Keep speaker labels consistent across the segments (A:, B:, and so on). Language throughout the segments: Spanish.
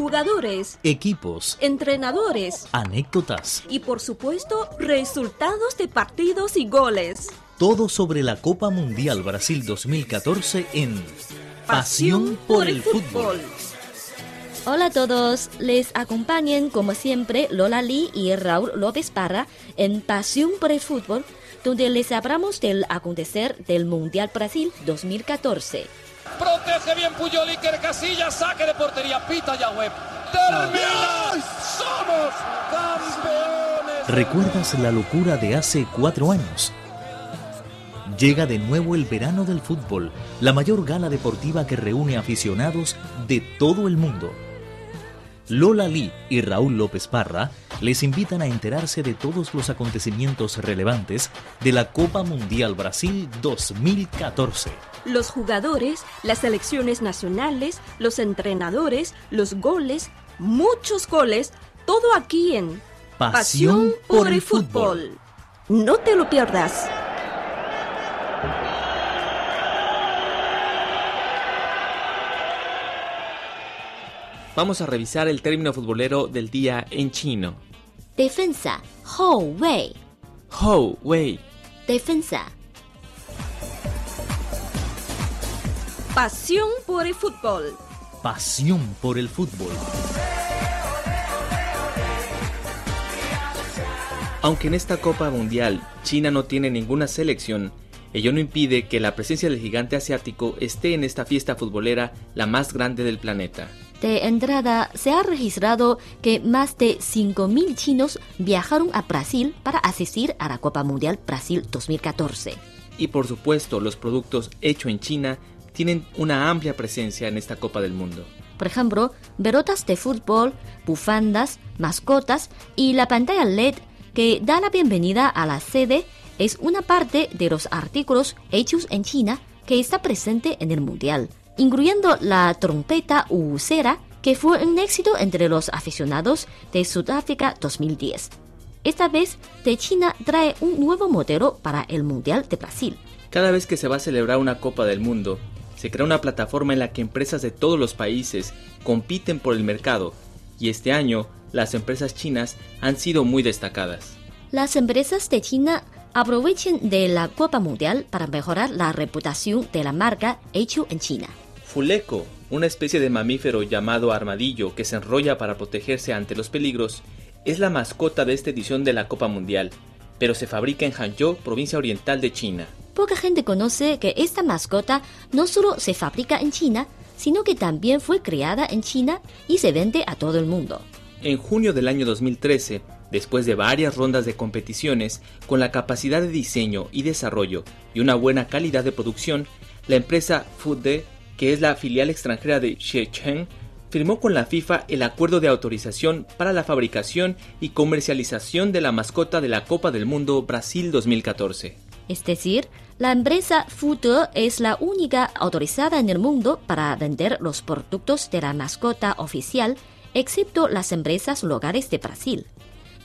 A: jugadores,
B: equipos,
A: entrenadores
B: anécdotas,
A: y por supuesto resultados de partidos y goles.
B: todo sobre la Copa Mundial Brasil 2014 en Pasión por el Fútbol.
C: Hola a todos, les acompañan como siempre Lola Lee y Raúl López Parra en Pasión por el Fútbol, donde les hablamos del acontecer del Mundial Brasil 2014.
D: Protege bien Puyol Iker Casillas, saque de portería, pita ya web. ¡Termina! ¡Somos campeones!
B: ¿Recuerdas la locura de hace cuatro años? Llega de nuevo el verano del fútbol, la mayor gala deportiva que reúne aficionados de todo el mundo. Lola Lee y Raúl López Parra les invitan a enterarse de todos los acontecimientos relevantes de la Copa Mundial Brasil 2014.
A: Los jugadores, las selecciones nacionales, los entrenadores, los goles, muchos goles, todo aquí en
B: Pasión por el fútbol.
A: No te lo pierdas.
E: Vamos a revisar el término futbolero del día en chino.
C: Defensa, Hou Wei.
E: Hou Wei.
C: Defensa.
A: Pasión por el fútbol.
B: Pasión por el fútbol.
E: Aunque en esta Copa Mundial China no tiene ninguna selección, ello no impide que la presencia del gigante asiático esté en esta fiesta futbolera la más grande del planeta.
C: De entrada, se ha registrado que más de 5.000 chinos viajaron a Brasil para asistir a la Copa Mundial Brasil 2014.
E: Y por supuesto, los productos hechos en China tienen una amplia presencia en esta Copa del Mundo.
C: Por ejemplo, pelotas de fútbol, bufandas, mascotas y la pantalla LED que da la bienvenida a la sede es una parte de los artículos hechos en China que está presente en el Mundial, incluyendo la trompeta Usera, que fue un éxito entre los aficionados de Sudáfrica 2010. Esta vez, de China trae un nuevo modelo para el Mundial de Brasil.
E: Cada vez que se va a celebrar una Copa del Mundo, se crea una plataforma en la que empresas de todos los países compiten por el mercado, y este año las empresas chinas han sido muy destacadas.
C: Las empresas de China aprovechan de la Copa Mundial para mejorar la reputación de la marca hecho en China.
E: Fuleco, una especie de mamífero llamado armadillo que se enrolla para protegerse ante los peligros, es la mascota de esta edición de la Copa Mundial, pero se fabrica en Hangzhou, provincia oriental de China.
C: Poca gente conoce que esta mascota no solo se fabrica en China, sino que también fue creada en China y se vende a todo el mundo.
E: En junio del año 2013, después de varias rondas de competiciones, con la capacidad de diseño y desarrollo y una buena calidad de producción, la empresa Fude, que es la filial extranjera de Shenzhen, firmó con la FIFA el acuerdo de autorización para la fabricación y comercialización de la mascota de la Copa del Mundo Brasil 2014.
C: Es decir, la empresa Futo es la única autorizada en el mundo para vender los productos de la mascota oficial, excepto las empresas locales de Brasil.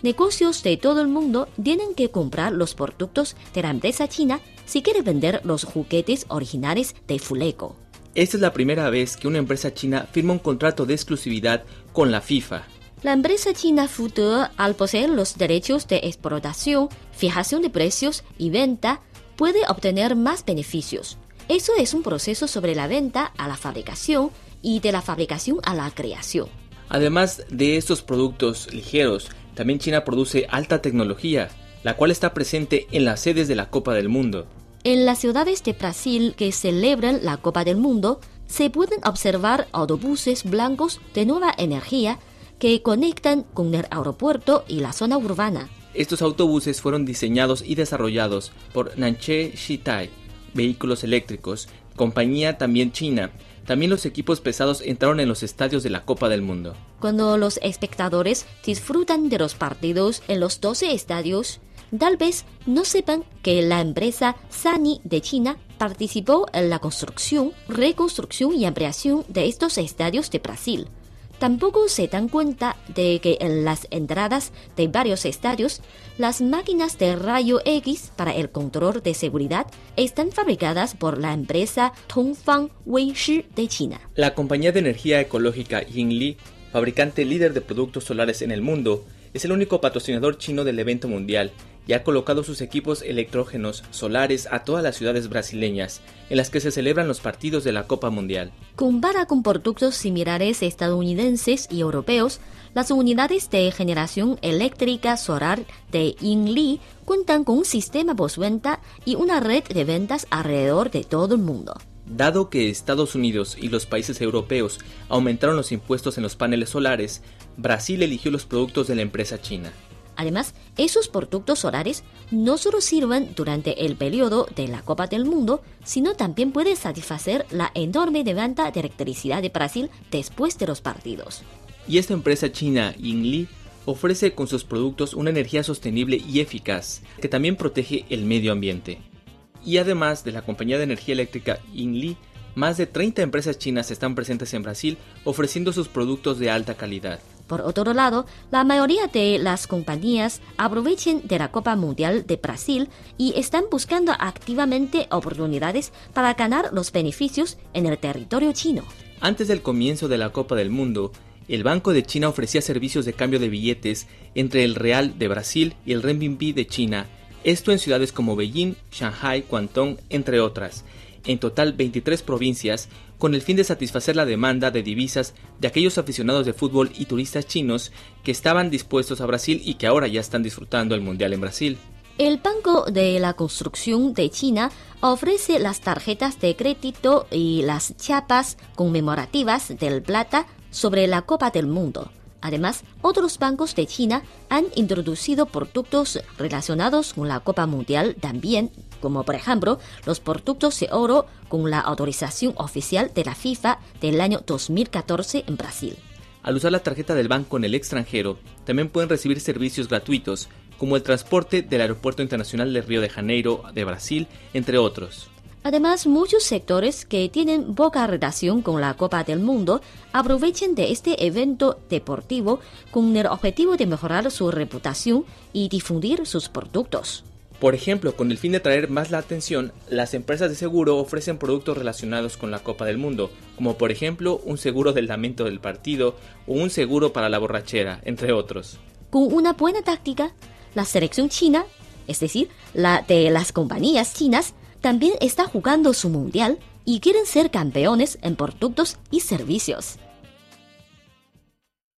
C: Negocios de todo el mundo tienen que comprar los productos de la empresa china si quiere vender los juguetes originales de Fuleco.
E: Esta es la primera vez que una empresa china firma un contrato de exclusividad con la FIFA.
C: La empresa china Futo, al poseer los derechos de explotación, fijación de precios y venta, puede obtener más beneficios. Eso es un proceso sobre la venta a la fabricación y de la fabricación a la creación.
E: Además de estos productos ligeros, también China produce alta tecnología, la cual está presente en las sedes de la Copa del Mundo.
C: En las ciudades de Brasil que celebran la Copa del Mundo, se pueden observar autobuses blancos de nueva energía que conectan con el aeropuerto y la zona urbana.
E: Estos autobuses fueron diseñados y desarrollados por Nanche Shitai, vehículos eléctricos, compañía también china. También los equipos pesados entraron en los estadios de la Copa del Mundo.
C: Cuando los espectadores disfrutan de los partidos en los 12 estadios, tal vez no sepan que la empresa Sani de China participó en la construcción, reconstrucción y ampliación de estos estadios de Brasil. Tampoco se dan cuenta de que en las entradas de varios estadios, las máquinas de rayo X para el control de seguridad están fabricadas por la empresa Tongfang Weishi de China.
E: La compañía de energía ecológica Yingli fabricante líder de productos solares en el mundo, es el único patrocinador chino del evento mundial y ha colocado sus equipos electrógenos solares a todas las ciudades brasileñas en las que se celebran los partidos de la Copa Mundial.
C: Compara con productos similares estadounidenses y europeos, las unidades de generación eléctrica solar de Yingli cuentan con un sistema postventa y una red de ventas alrededor de todo el mundo.
E: Dado que Estados Unidos y los países europeos aumentaron los impuestos en los paneles solares, Brasil eligió los productos de la empresa china.
C: Además, esos productos solares no solo sirven durante el periodo de la Copa del Mundo, sino también pueden satisfacer la enorme demanda de electricidad de Brasil después de los partidos.
E: Y esta empresa china, Yingli, ofrece con sus productos una energía sostenible y eficaz, que también protege el medio ambiente. Y además de la compañía de energía eléctrica Yingli, más de 30 empresas chinas están presentes en Brasil ofreciendo sus productos de alta calidad.
C: Por otro lado, la mayoría de las compañías aprovechan de la Copa Mundial de Brasil y están buscando activamente oportunidades para ganar los beneficios en el territorio chino.
E: Antes del comienzo de la Copa del Mundo, el Banco de China ofrecía servicios de cambio de billetes entre el real de Brasil y el renminbi de China, esto en ciudades como Beijing, Shanghai, Guangdong, entre otras en total 23 provincias, con el fin de satisfacer la demanda de divisas de aquellos aficionados de fútbol y turistas chinos que estaban dispuestos a Brasil y que ahora ya están disfrutando el Mundial en Brasil.
C: El Banco de la Construcción de China ofrece las tarjetas de crédito y las chapas conmemorativas del plata sobre la Copa del Mundo. Además, otros bancos de China han introducido productos relacionados con la Copa Mundial también, como por ejemplo los productos de oro con la autorización oficial de la FIFA del año 2014 en Brasil.
E: Al usar la tarjeta del banco en el extranjero, también pueden recibir servicios gratuitos, como el transporte del Aeropuerto Internacional de Río de Janeiro de Brasil, entre otros.
C: Además, muchos sectores que tienen poca relación con la Copa del Mundo aprovechan de este evento deportivo con el objetivo de mejorar su reputación y difundir sus productos.
E: Por ejemplo, con el fin de traer más la atención, las empresas de seguro ofrecen productos relacionados con la Copa del Mundo, como por ejemplo un seguro del lamento del partido o un seguro para la borrachera, entre otros.
C: Con una buena táctica, la selección china, es decir, la de las compañías chinas, también está jugando su mundial y quieren ser campeones en productos y servicios.